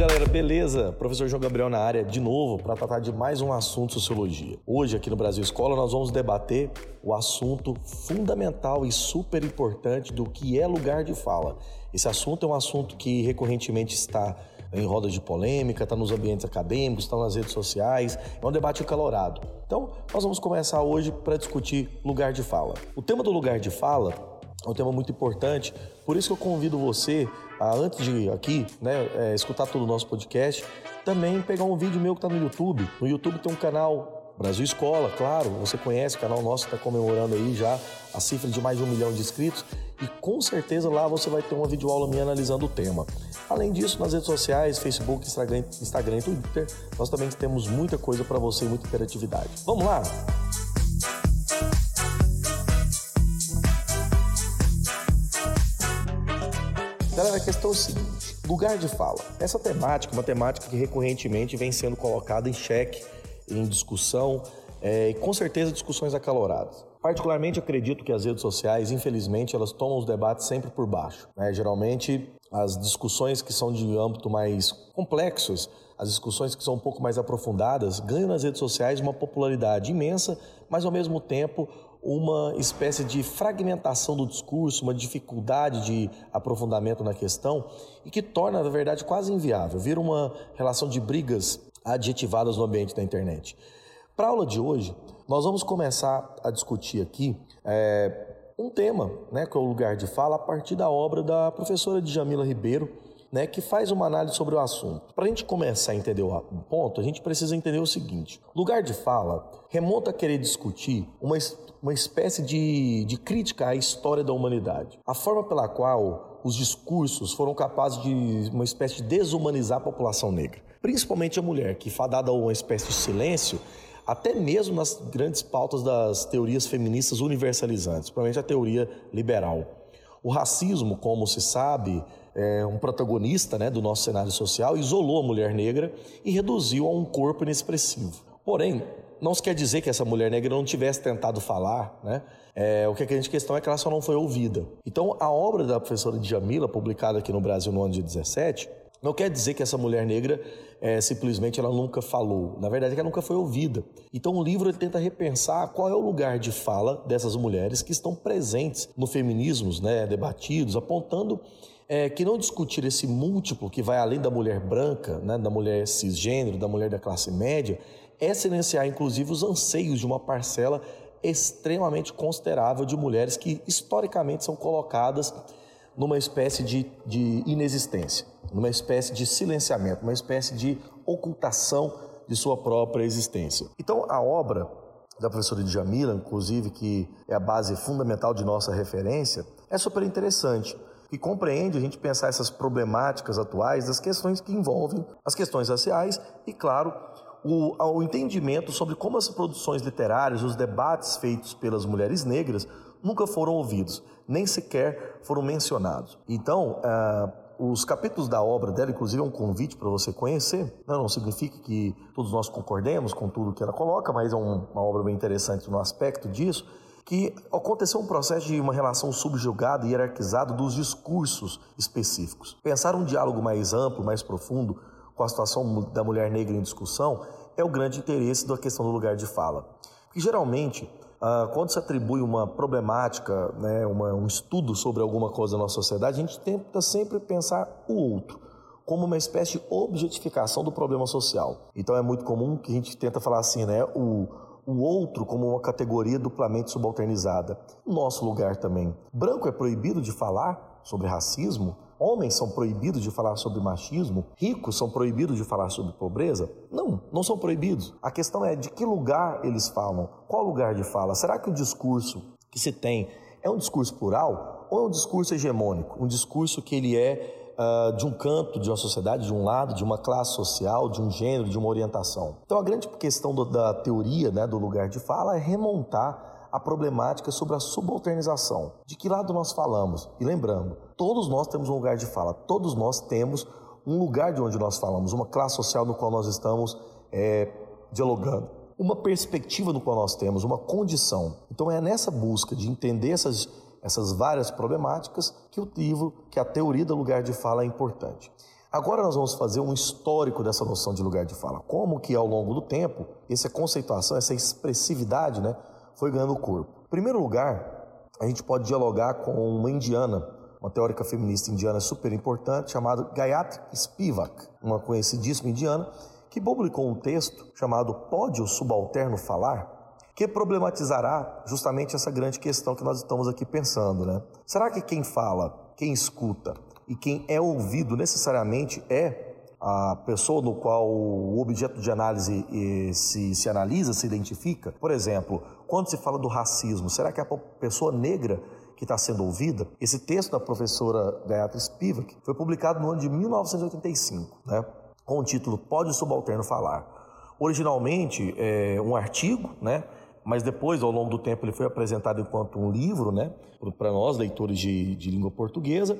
galera, beleza? Professor João Gabriel na área de novo para tratar de mais um assunto sociologia. Hoje aqui no Brasil Escola nós vamos debater o assunto fundamental e super importante do que é lugar de fala. Esse assunto é um assunto que recorrentemente está em rodas de polêmica, está nos ambientes acadêmicos, está nas redes sociais, é um debate acalorado. Então, nós vamos começar hoje para discutir lugar de fala. O tema do lugar de fala um tema muito importante, por isso que eu convido você a, antes de aqui, né, é, escutar todo o nosso podcast, também pegar um vídeo meu que está no YouTube. No YouTube tem um canal Brasil Escola, claro, você conhece, o canal nosso está comemorando aí já a cifra de mais de um milhão de inscritos e com certeza lá você vai ter uma videoaula minha analisando o tema. Além disso, nas redes sociais, Facebook, Instagram, Instagram e Twitter, nós também temos muita coisa para você e muita interatividade. Vamos lá? Galera, a questão é o seguinte: lugar de fala. Essa temática, uma temática que recorrentemente vem sendo colocada em xeque em discussão é, e com certeza discussões acaloradas. Particularmente acredito que as redes sociais, infelizmente, elas tomam os debates sempre por baixo. Né? Geralmente as discussões que são de âmbito mais complexos, as discussões que são um pouco mais aprofundadas, ganham nas redes sociais uma popularidade imensa, mas ao mesmo tempo uma espécie de fragmentação do discurso, uma dificuldade de aprofundamento na questão e que torna, na verdade, quase inviável. Vira uma relação de brigas adjetivadas no ambiente da internet. Para a aula de hoje, nós vamos começar a discutir aqui é, um tema, né, que é o lugar de fala, a partir da obra da professora Djamila Ribeiro, né, que faz uma análise sobre o assunto. Para a gente começar a entender o ponto, a gente precisa entender o seguinte: lugar de fala remonta a querer discutir uma, uma espécie de, de crítica à história da humanidade, a forma pela qual os discursos foram capazes de uma espécie de desumanizar a população negra principalmente a mulher, que fadada a uma espécie de silêncio, até mesmo nas grandes pautas das teorias feministas universalizantes, principalmente a teoria liberal. O racismo, como se sabe, é um protagonista né, do nosso cenário social, isolou a mulher negra e reduziu a um corpo inexpressivo. Porém, não se quer dizer que essa mulher negra não tivesse tentado falar, né? É, o que a gente questão é que ela só não foi ouvida. Então, a obra da professora Djamila, publicada aqui no Brasil no ano de 17, não quer dizer que essa mulher negra é, simplesmente ela nunca falou. Na verdade, é que ela nunca foi ouvida. Então, o livro ele tenta repensar qual é o lugar de fala dessas mulheres que estão presentes no feminismo, né, debatidos, apontando é, que não discutir esse múltiplo que vai além da mulher branca, né, da mulher cisgênero, da mulher da classe média, é silenciar, inclusive, os anseios de uma parcela extremamente considerável de mulheres que historicamente são colocadas numa espécie de, de inexistência, numa espécie de silenciamento, uma espécie de ocultação de sua própria existência. Então, a obra da professora Djamila, inclusive, que é a base fundamental de nossa referência, é super interessante e compreende a gente pensar essas problemáticas atuais das questões que envolvem as questões raciais e, claro, o, o entendimento sobre como as produções literárias, os debates feitos pelas mulheres negras nunca foram ouvidos, nem sequer foram mencionados. Então, uh, os capítulos da obra dela, inclusive, é um convite para você conhecer. Não, não, significa que todos nós concordemos com tudo que ela coloca, mas é um, uma obra bem interessante no aspecto disso, que aconteceu um processo de uma relação subjugada e hierarquizada dos discursos específicos. Pensar um diálogo mais amplo, mais profundo com a situação da mulher negra em discussão é o grande interesse da questão do lugar de fala. Porque geralmente ah, quando se atribui uma problemática, né, um estudo sobre alguma coisa na nossa sociedade, a gente tenta sempre pensar o outro como uma espécie de objetificação do problema social. Então é muito comum que a gente tenta falar assim, né, o, o outro como uma categoria duplamente subalternizada. Nosso lugar também. Branco é proibido de falar sobre racismo? Homens são proibidos de falar sobre machismo? Ricos são proibidos de falar sobre pobreza? Não, não são proibidos. A questão é de que lugar eles falam, qual lugar de fala. Será que o discurso que se tem é um discurso plural ou é um discurso hegemônico? Um discurso que ele é Uh, de um canto, de uma sociedade, de um lado, de uma classe social, de um gênero, de uma orientação. Então, a grande questão do, da teoria né, do lugar de fala é remontar a problemática sobre a subalternização. De que lado nós falamos? E lembrando, todos nós temos um lugar de fala, todos nós temos um lugar de onde nós falamos, uma classe social no qual nós estamos é, dialogando, uma perspectiva no qual nós temos, uma condição. Então é nessa busca de entender essas, essas várias problemáticas que o livro, que a teoria do lugar de fala é importante. Agora nós vamos fazer um histórico dessa noção de lugar de fala. Como que ao longo do tempo, essa conceituação, essa expressividade, né, foi ganhando corpo. Em primeiro lugar, a gente pode dialogar com uma indiana, uma teórica feminista indiana super importante, chamada Gayatri Spivak, uma conhecidíssima indiana, que publicou um texto chamado Pode o Subalterno Falar? Que problematizará justamente essa grande questão que nós estamos aqui pensando, né? Será que quem fala, quem escuta e quem é ouvido necessariamente é a pessoa no qual o objeto de análise se, se analisa, se identifica? Por exemplo, quando se fala do racismo, será que a pessoa negra que está sendo ouvida? Esse texto da professora Beatriz Spivak foi publicado no ano de 1985, né? com o título Pode o Subalterno Falar. Originalmente, é um artigo, né? Mas depois, ao longo do tempo, ele foi apresentado enquanto um livro, né, para nós, leitores de, de língua portuguesa,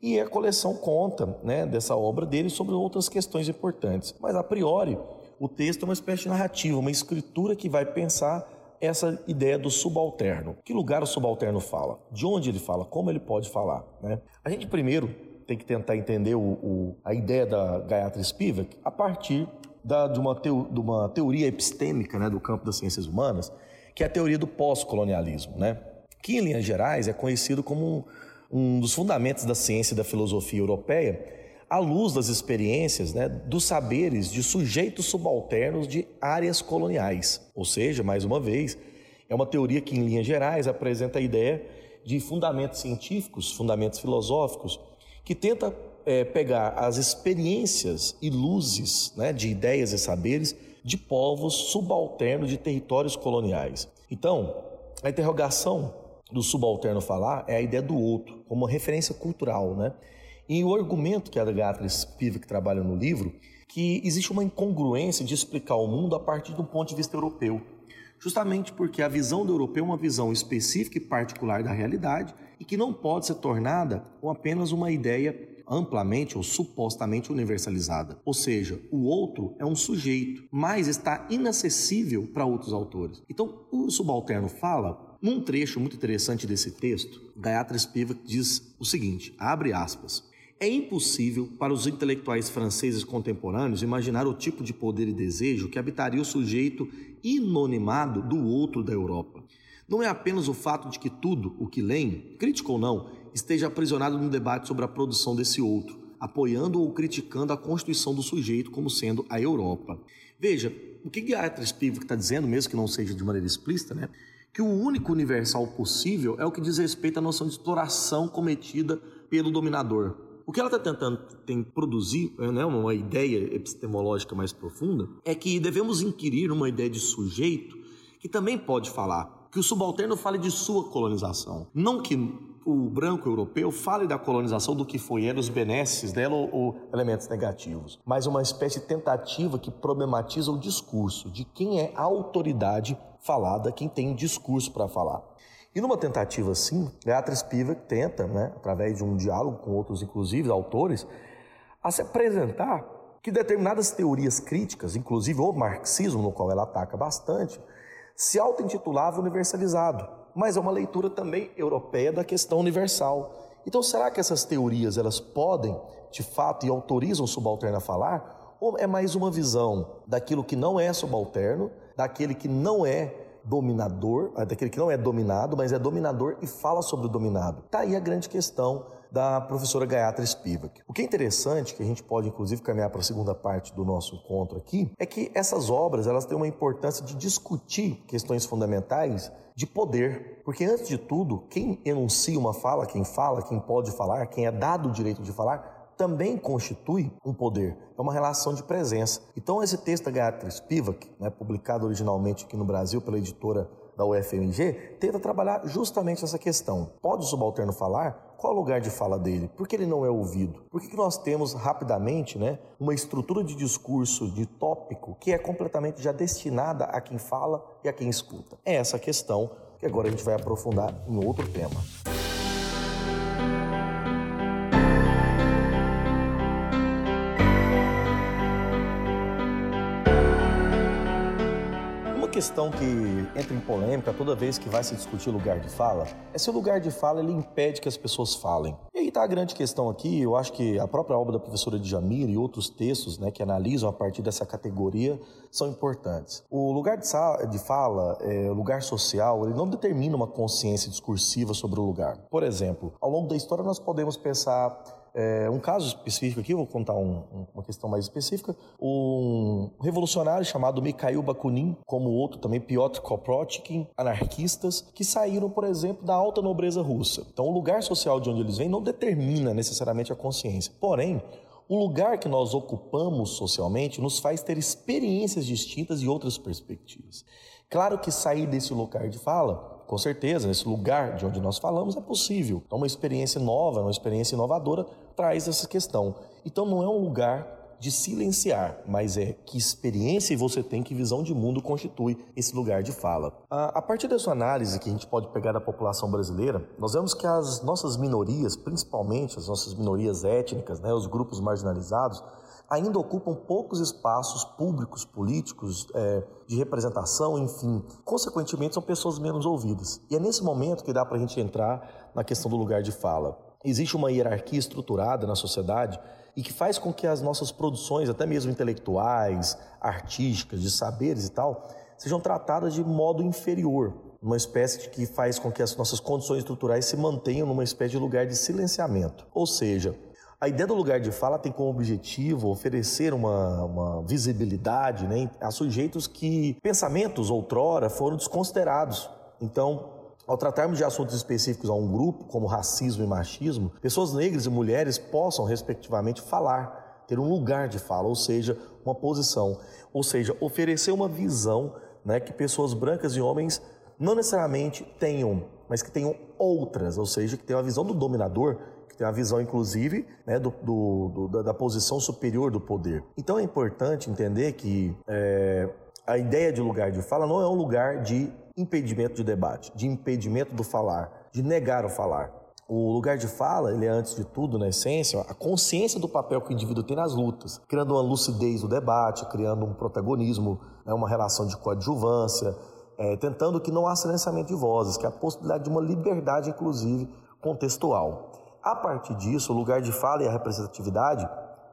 e a coleção conta né, dessa obra dele sobre outras questões importantes. Mas, a priori, o texto é uma espécie de narrativa, uma escritura que vai pensar essa ideia do subalterno. Que lugar o subalterno fala? De onde ele fala? Como ele pode falar? Né? A gente primeiro tem que tentar entender o, o, a ideia da Gayatri Spivak a partir da, de, uma teo, de uma teoria epistêmica né, do campo das ciências humanas, que é a teoria do pós-colonialismo, né? que, em linhas gerais, é conhecido como um, um dos fundamentos da ciência e da filosofia europeia, à luz das experiências, né, dos saberes de sujeitos subalternos de áreas coloniais. Ou seja, mais uma vez, é uma teoria que, em linhas gerais, apresenta a ideia de fundamentos científicos, fundamentos filosóficos, que tenta é, pegar as experiências e luzes né, de ideias e saberes de povos subalternos de territórios coloniais. Então, a interrogação do subalterno falar é a ideia do outro, como uma referência cultural. Né? E o argumento que a Agatha Spivak trabalha no livro, que existe uma incongruência de explicar o mundo a partir do ponto de vista europeu. Justamente porque a visão do europeu é uma visão específica e particular da realidade e que não pode ser tornada apenas uma ideia amplamente ou supostamente universalizada. Ou seja, o outro é um sujeito, mas está inacessível para outros autores. Então, o subalterno fala, num trecho muito interessante desse texto, Gayatri Spivak diz o seguinte, abre aspas, é impossível para os intelectuais franceses contemporâneos imaginar o tipo de poder e desejo que habitaria o sujeito inonimado do outro da Europa. Não é apenas o fato de que tudo o que leem, crítico ou não, esteja aprisionado num debate sobre a produção desse outro, apoiando ou criticando a constituição do sujeito como sendo a Europa. Veja, o que Gayatri Spivak está dizendo, mesmo que não seja de maneira explícita, né? que o único universal possível é o que diz respeito à noção de exploração cometida pelo dominador. O que ela está tentando tem, produzir, né, uma ideia epistemológica mais profunda, é que devemos inquirir uma ideia de sujeito que também pode falar, que o subalterno fale de sua colonização, não que o branco europeu fale da colonização do que foi ela, os benesses dela ou, ou, elementos negativos, mas uma espécie de tentativa que problematiza o discurso de quem é a autoridade falada, quem tem discurso para falar. E numa tentativa assim, Beatriz Spivak tenta, né, através de um diálogo com outros, inclusive autores, a se apresentar que determinadas teorias críticas, inclusive o marxismo, no qual ela ataca bastante, se auto-intitulava universalizado mas é uma leitura também europeia da questão universal. Então, será que essas teorias elas podem, de fato, e autorizam o subalterno a falar? Ou é mais uma visão daquilo que não é subalterno, daquele que não é dominador, daquele que não é dominado, mas é dominador e fala sobre o dominado? Está aí a grande questão da professora Gayatri Spivak. O que é interessante, que a gente pode inclusive caminhar para a segunda parte do nosso encontro aqui, é que essas obras elas têm uma importância de discutir questões fundamentais de poder. Porque, antes de tudo, quem enuncia uma fala, quem fala, quem pode falar, quem é dado o direito de falar, também constitui um poder. É uma relação de presença. Então, esse texto da Gayatri Spivak, né, publicado originalmente aqui no Brasil pela editora da UFMG, tenta trabalhar justamente essa questão. Pode o subalterno falar? Qual o lugar de fala dele? Por que ele não é ouvido? Por que, que nós temos rapidamente né, uma estrutura de discurso, de tópico, que é completamente já destinada a quem fala e a quem escuta? É essa questão que agora a gente vai aprofundar em outro tema. Questão que entra em polêmica toda vez que vai se discutir lugar de fala é se o lugar de fala ele impede que as pessoas falem. E aí está a grande questão aqui, eu acho que a própria obra da professora Djamir e outros textos né, que analisam a partir dessa categoria são importantes. O lugar de fala, é, lugar social, ele não determina uma consciência discursiva sobre o lugar. Por exemplo, ao longo da história nós podemos pensar é, um caso específico aqui, vou contar um, uma questão mais específica. Um revolucionário chamado Mikhail Bakunin, como outro também, Piotr Kropotkin, anarquistas, que saíram, por exemplo, da alta nobreza russa. Então, o lugar social de onde eles vêm não determina necessariamente a consciência. Porém, o lugar que nós ocupamos socialmente nos faz ter experiências distintas e outras perspectivas. Claro que sair desse lugar de fala com certeza, nesse lugar de onde nós falamos é possível. Então, uma experiência nova, uma experiência inovadora traz essa questão. Então, não é um lugar de silenciar, mas é que experiência você tem, que visão de mundo constitui esse lugar de fala. A, a partir dessa análise que a gente pode pegar da população brasileira, nós vemos que as nossas minorias, principalmente as nossas minorias étnicas, né, os grupos marginalizados, ainda ocupam poucos espaços públicos, políticos, é, de representação, enfim. Consequentemente, são pessoas menos ouvidas. E é nesse momento que dá para a gente entrar na questão do lugar de fala. Existe uma hierarquia estruturada na sociedade e que faz com que as nossas produções, até mesmo intelectuais, artísticas, de saberes e tal, sejam tratadas de modo inferior, uma espécie de que faz com que as nossas condições estruturais se mantenham numa espécie de lugar de silenciamento. Ou seja, a ideia do lugar de fala tem como objetivo oferecer uma, uma visibilidade né, a sujeitos que pensamentos outrora foram desconsiderados. Então, ao tratarmos de assuntos específicos a um grupo, como racismo e machismo, pessoas negras e mulheres possam, respectivamente, falar, ter um lugar de fala, ou seja, uma posição, ou seja, oferecer uma visão né, que pessoas brancas e homens não necessariamente tenham, mas que tenham outras, ou seja, que tenham a visão do dominador que tem a visão, inclusive, né, do, do, do, da posição superior do poder. Então é importante entender que é, a ideia de lugar de fala não é um lugar de impedimento de debate, de impedimento do falar, de negar o falar. O lugar de fala, ele é antes de tudo, na essência, a consciência do papel que o indivíduo tem nas lutas, criando uma lucidez do debate, criando um protagonismo, né, uma relação de coadjuvância, é, tentando que não há silenciamento de vozes, que há a possibilidade de uma liberdade, inclusive, contextual. A partir disso, o lugar de fala e a representatividade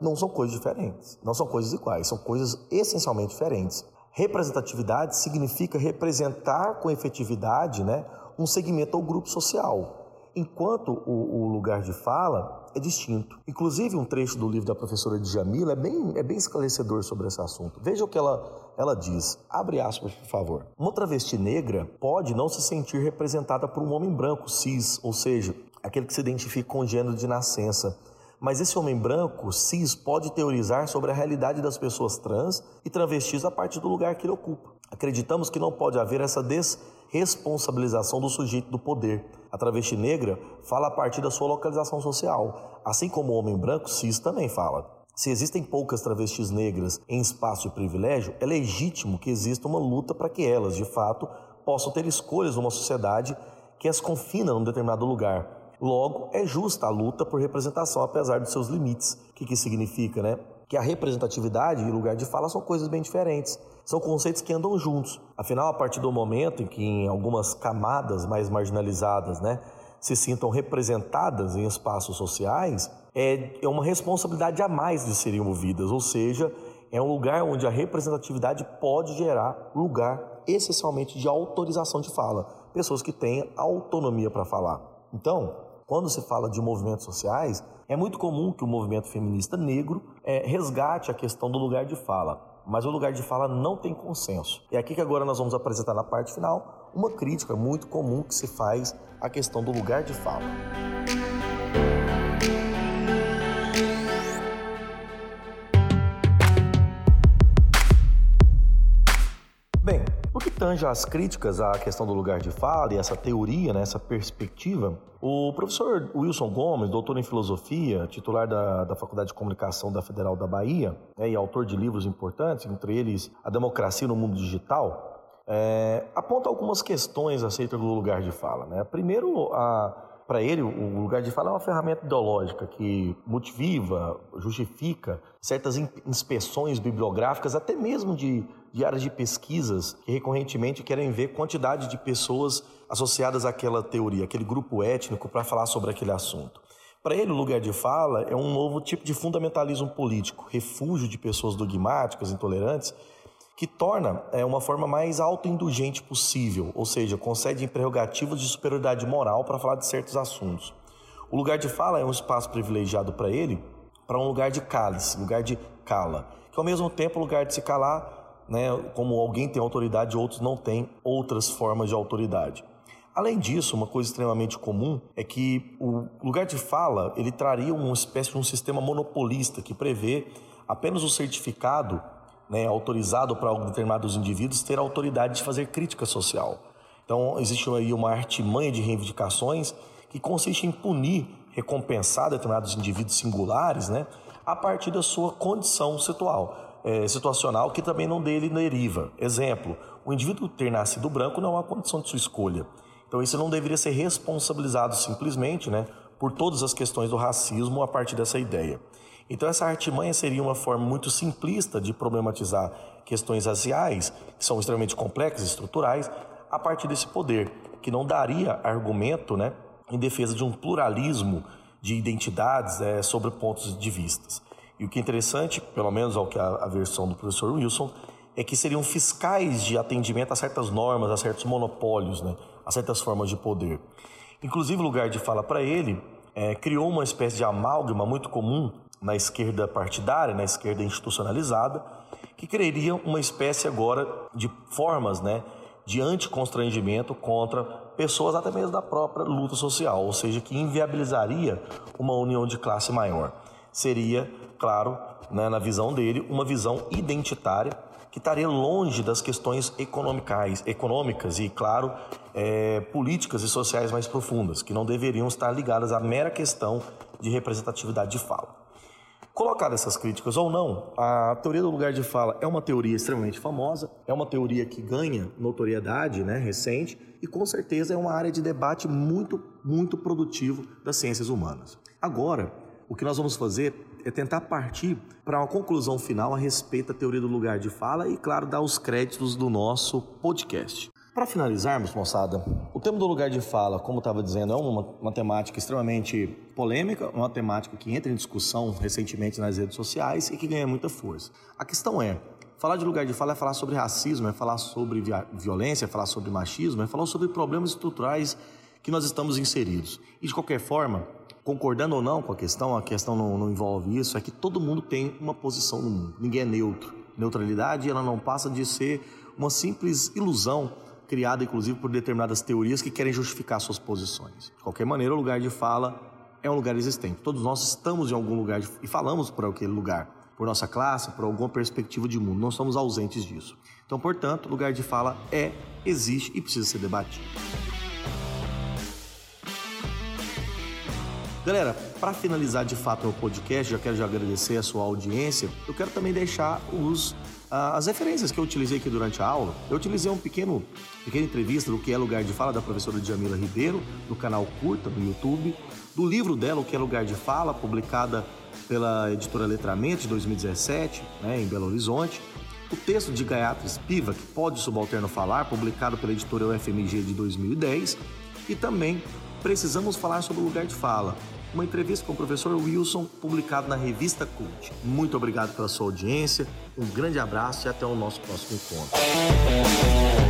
não são coisas diferentes, não são coisas iguais, são coisas essencialmente diferentes. Representatividade significa representar com efetividade né, um segmento ou grupo social, enquanto o, o, lugar de fala é distinto. Inclusive, um trecho do livro da professora Djamila é bem, é bem esclarecedor sobre esse assunto. Veja o que ela, ela diz. Abre aspas, por favor. Uma travesti negra pode não se sentir representada por um homem branco, cis, ou seja, aquele que se identifica com o gênero de nascença. Mas esse homem branco, cis, pode teorizar sobre a realidade das pessoas trans e travestis a partir do lugar que ele ocupa. Acreditamos que não pode haver essa desresponsabilização do sujeito do poder. A travesti negra fala a partir da sua localização social, assim como o homem branco, cis, também fala. Se existem poucas travestis negras em espaço de privilégio, é legítimo que exista uma luta para que elas, de fato, possam ter escolhas numa sociedade que as confina num determinado lugar, Logo, é justa a luta por representação, apesar dos seus limites. O que, que isso significa, né? Que a representatividade e lugar de fala são coisas bem diferentes. São conceitos que andam juntos. Afinal, a partir do momento em que em algumas camadas mais marginalizadas, né, se sintam representadas em espaços sociais, é, é uma responsabilidade a mais de serem movidas, ou seja, é um lugar onde a representatividade pode gerar lugar essencialmente de autorização de fala, pessoas que têm autonomia para falar. Então, quando se fala de movimentos sociais, é muito comum que o movimento feminista negro é, resgate a questão do lugar de fala, mas o lugar de fala não tem consenso. É aqui que agora nós vamos apresentar na parte final uma crítica muito comum que se faz à questão do lugar de fala. Tange às críticas à questão do lugar de fala e essa teoria, né, essa perspectiva, o professor Wilson Gomes, doutor em filosofia, titular da, da Faculdade de Comunicação da Federal da Bahia né, e autor de livros importantes, entre eles A Democracia no Mundo Digital, é, aponta algumas questões acerca do lugar de fala. Né? Primeiro, a, Para ele, o lugar de fala é uma ferramenta ideológica que motiva, justifica certas inspeções bibliográficas, até mesmo de, de áreas de pesquisas que recorrentemente querem ver quantidade de pessoas associadas àquela teoria, aquele grupo étnico, para falar sobre aquele assunto. Para ele, o lugar de fala é um novo tipo de fundamentalismo político, refúgio de pessoas dogmáticas, intolerantes, que torna é, uma forma mais autoindulgente possível, ou seja, concede prerrogativas de superioridade moral para falar de certos assuntos. O lugar de fala é um espaço privilegiado para ele, para um lugar de cálice, lugar de cala, que ao mesmo tempo lugar de se calar, né, como alguém tem autoridade, outros não têm outras formas de autoridade. Além disso, uma coisa extremamente comum é que o lugar de fala ele traria uma espécie de um sistema monopolista que prevê apenas o certificado né, autorizado para determinados indivíduos ter autoridade de fazer crítica social. Então, existe aí uma artimanha de reivindicações que consiste em punir, recompensar determinados indivíduos singulares, né, a partir da sua condição situal, é, situacional, que também não dele deriva. Exemplo, o indivíduo ter nascido branco não é uma condição de sua escolha. Então, isso não deveria ser responsabilizado simplesmente né, por todas as questões do racismo a partir dessa ideia. Então, essa artimanha seria uma forma muito simplista de problematizar questões raciais, que são extremamente complexas estruturais, a partir desse poder, que não daria argumento né, em defesa de um pluralismo de identidades é, sobre pontos de vistas. E o que é interessante, pelo menos ao que a, a versão do professor Wilson, é que seriam fiscais de atendimento a certas normas, a certos monopólios, né, a certas formas de poder. Inclusive, lugar de fala para ele é, criou uma espécie de amálgama muito comum na esquerda partidária, na esquerda institucionalizada, que criaria uma espécie agora de formas né, de anticonstrangimento contra pessoas até mesmo da própria luta social, ou seja, que inviabilizaria uma união de classe maior. Seria, claro, né, na visão dele, uma visão identitária que estaria longe das questões econômicas, econômicas e, claro, é, políticas e sociais mais profundas, que não deveriam estar ligadas à mera questão de representatividade de fala. Colocadas essas críticas ou não, a teoria do lugar de fala é uma teoria extremamente famosa, é uma teoria que ganha notoriedade né, recente e com certeza é uma área de debate muito, muito produtivo das ciências humanas. Agora, o que nós vamos fazer é tentar partir para uma conclusão final a respeito da teoria do lugar de fala e, claro, dar os créditos do nosso podcast. Para finalizarmos, moçada, o tema do lugar de fala, como estava dizendo, é uma, uma, temática extremamente polêmica, uma temática que entra em discussão recentemente nas redes sociais e que ganha muita força. A questão é, falar de lugar de fala é falar sobre racismo, é falar sobre violência, é falar sobre machismo, é falar sobre problemas estruturais que nós estamos inseridos. E de qualquer forma, concordando ou não com a questão, a questão não, não envolve isso, é que todo mundo tem uma posição no mundo, ninguém é neutro. Neutralidade, ela não passa de ser uma simples ilusão criada inclusive por determinadas teorias que querem justificar suas posições. De qualquer maneira, o lugar de fala é um lugar existente. Todos nós estamos em algum lugar de, e falamos por aquele lugar, por nossa classe, por alguma perspectiva de mundo. Não somos ausentes disso. Então, portanto, lugar de fala é, existe e precisa ser debatido. Galera, para finalizar de fato o podcast, já quero já agradecer a sua audiência. Eu quero também deixar os as referências que eu utilizei aqui durante a aula, eu utilizei um pequeno, pequena entrevista do que é lugar de fala da professora Djamila Ribeiro, no canal Curta, no YouTube, do livro dela, O que é lugar de fala, publicada pela editora Letramento de 2017, né, em Belo Horizonte. O texto de Gayatri Spivak, Pode Subalterno Falar, publicado pela editora UFMG de 2010. E também Precisamos Falar sobre o Lugar de Fala, uma entrevista com o professor Wilson, publicado na revista Cult. Muito obrigado pela sua audiência, um grande abraço e até o nosso próximo encontro.